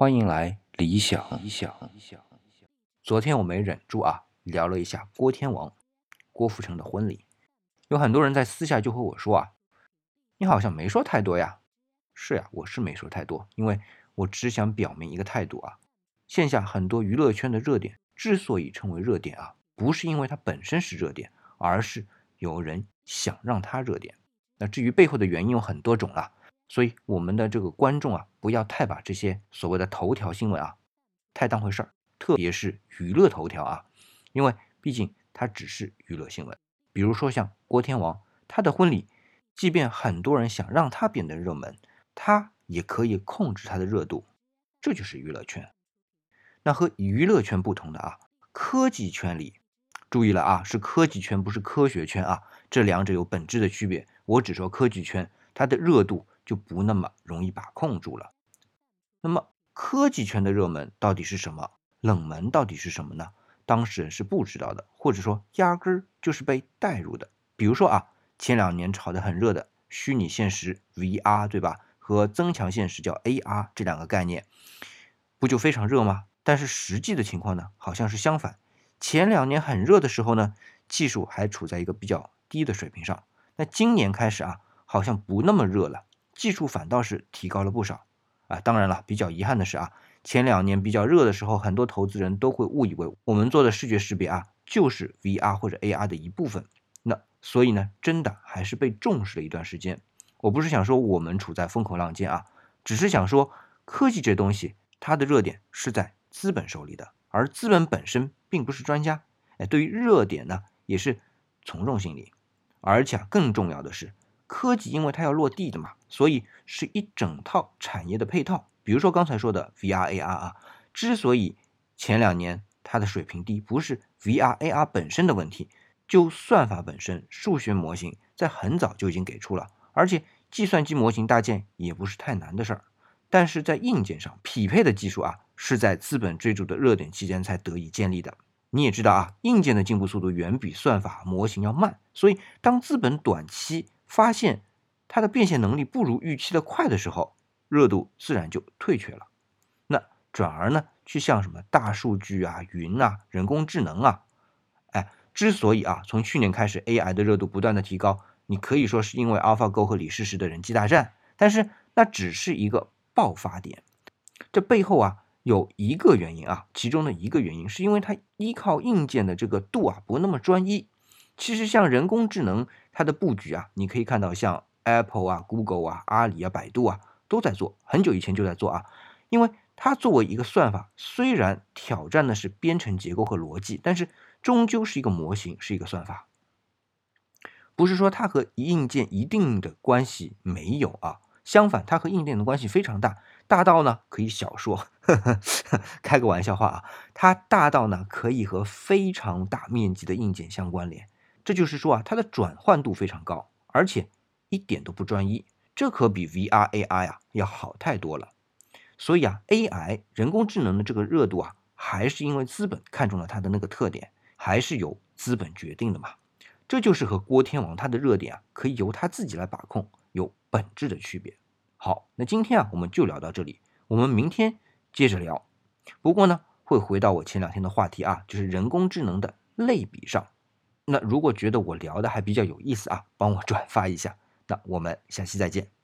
欢迎来理想。理想理想。昨天我没忍住啊，聊了一下郭天王、郭富城的婚礼。有很多人在私下就和我说啊，你好像没说太多呀。是呀，我是没说太多，因为我只想表明一个态度啊。线下很多娱乐圈的热点之所以称为热点啊，不是因为它本身是热点，而是有人想让它热点。那至于背后的原因有很多种啊。所以我们的这个观众啊，不要太把这些所谓的头条新闻啊，太当回事儿，特别是娱乐头条啊，因为毕竟它只是娱乐新闻。比如说像郭天王他的婚礼，即便很多人想让他变得热门，他也可以控制他的热度，这就是娱乐圈。那和娱乐圈不同的啊，科技圈里，注意了啊，是科技圈，不是科学圈啊，这两者有本质的区别。我只说科技圈，它的热度。就不那么容易把控住了。那么科技圈的热门到底是什么？冷门到底是什么呢？当事人是不知道的，或者说压根儿就是被带入的。比如说啊，前两年炒得很热的虚拟现实 VR，对吧？和增强现实叫 AR 这两个概念，不就非常热吗？但是实际的情况呢，好像是相反。前两年很热的时候呢，技术还处在一个比较低的水平上。那今年开始啊，好像不那么热了。技术反倒是提高了不少啊！当然了，比较遗憾的是啊，前两年比较热的时候，很多投资人都会误以为我们做的视觉识别啊，就是 VR 或者 AR 的一部分。那所以呢，真的还是被重视了一段时间。我不是想说我们处在风口浪尖啊，只是想说科技这东西，它的热点是在资本手里的，而资本本身并不是专家。哎，对于热点呢，也是从众心理。而且更重要的是。科技因为它要落地的嘛，所以是一整套产业的配套。比如说刚才说的 VR、AR 啊，之所以前两年它的水平低，不是 VR、AR 本身的问题，就算法本身、数学模型在很早就已经给出了，而且计算机模型搭建也不是太难的事儿。但是在硬件上匹配的技术啊，是在资本追逐的热点期间才得以建立的。你也知道啊，硬件的进步速度远比算法模型要慢，所以当资本短期发现它的变现能力不如预期的快的时候，热度自然就退却了。那转而呢，去向什么大数据啊、云啊、人工智能啊，哎，之所以啊，从去年开始 AI 的热度不断的提高，你可以说是因为 AlphaGo 和李世石的人机大战，但是那只是一个爆发点。这背后啊，有一个原因啊，其中的一个原因是因为它依靠硬件的这个度啊不那么专一。其实像人工智能。它的布局啊，你可以看到，像 Apple 啊、Google 啊、阿里啊、百度啊，都在做，很久以前就在做啊。因为它作为一个算法，虽然挑战的是编程结构和逻辑，但是终究是一个模型，是一个算法。不是说它和硬件一定的关系没有啊，相反，它和硬件的关系非常大，大到呢可以小说呵呵，开个玩笑话啊，它大到呢可以和非常大面积的硬件相关联。这就是说啊，它的转换度非常高，而且一点都不专一，这可比 VR、AI 啊要好太多了。所以啊，AI 人工智能的这个热度啊，还是因为资本看中了它的那个特点，还是由资本决定的嘛。这就是和郭天王他的热点啊，可以由他自己来把控，有本质的区别。好，那今天啊，我们就聊到这里，我们明天接着聊。不过呢，会回到我前两天的话题啊，就是人工智能的类比上。那如果觉得我聊的还比较有意思啊，帮我转发一下。那我们下期再见。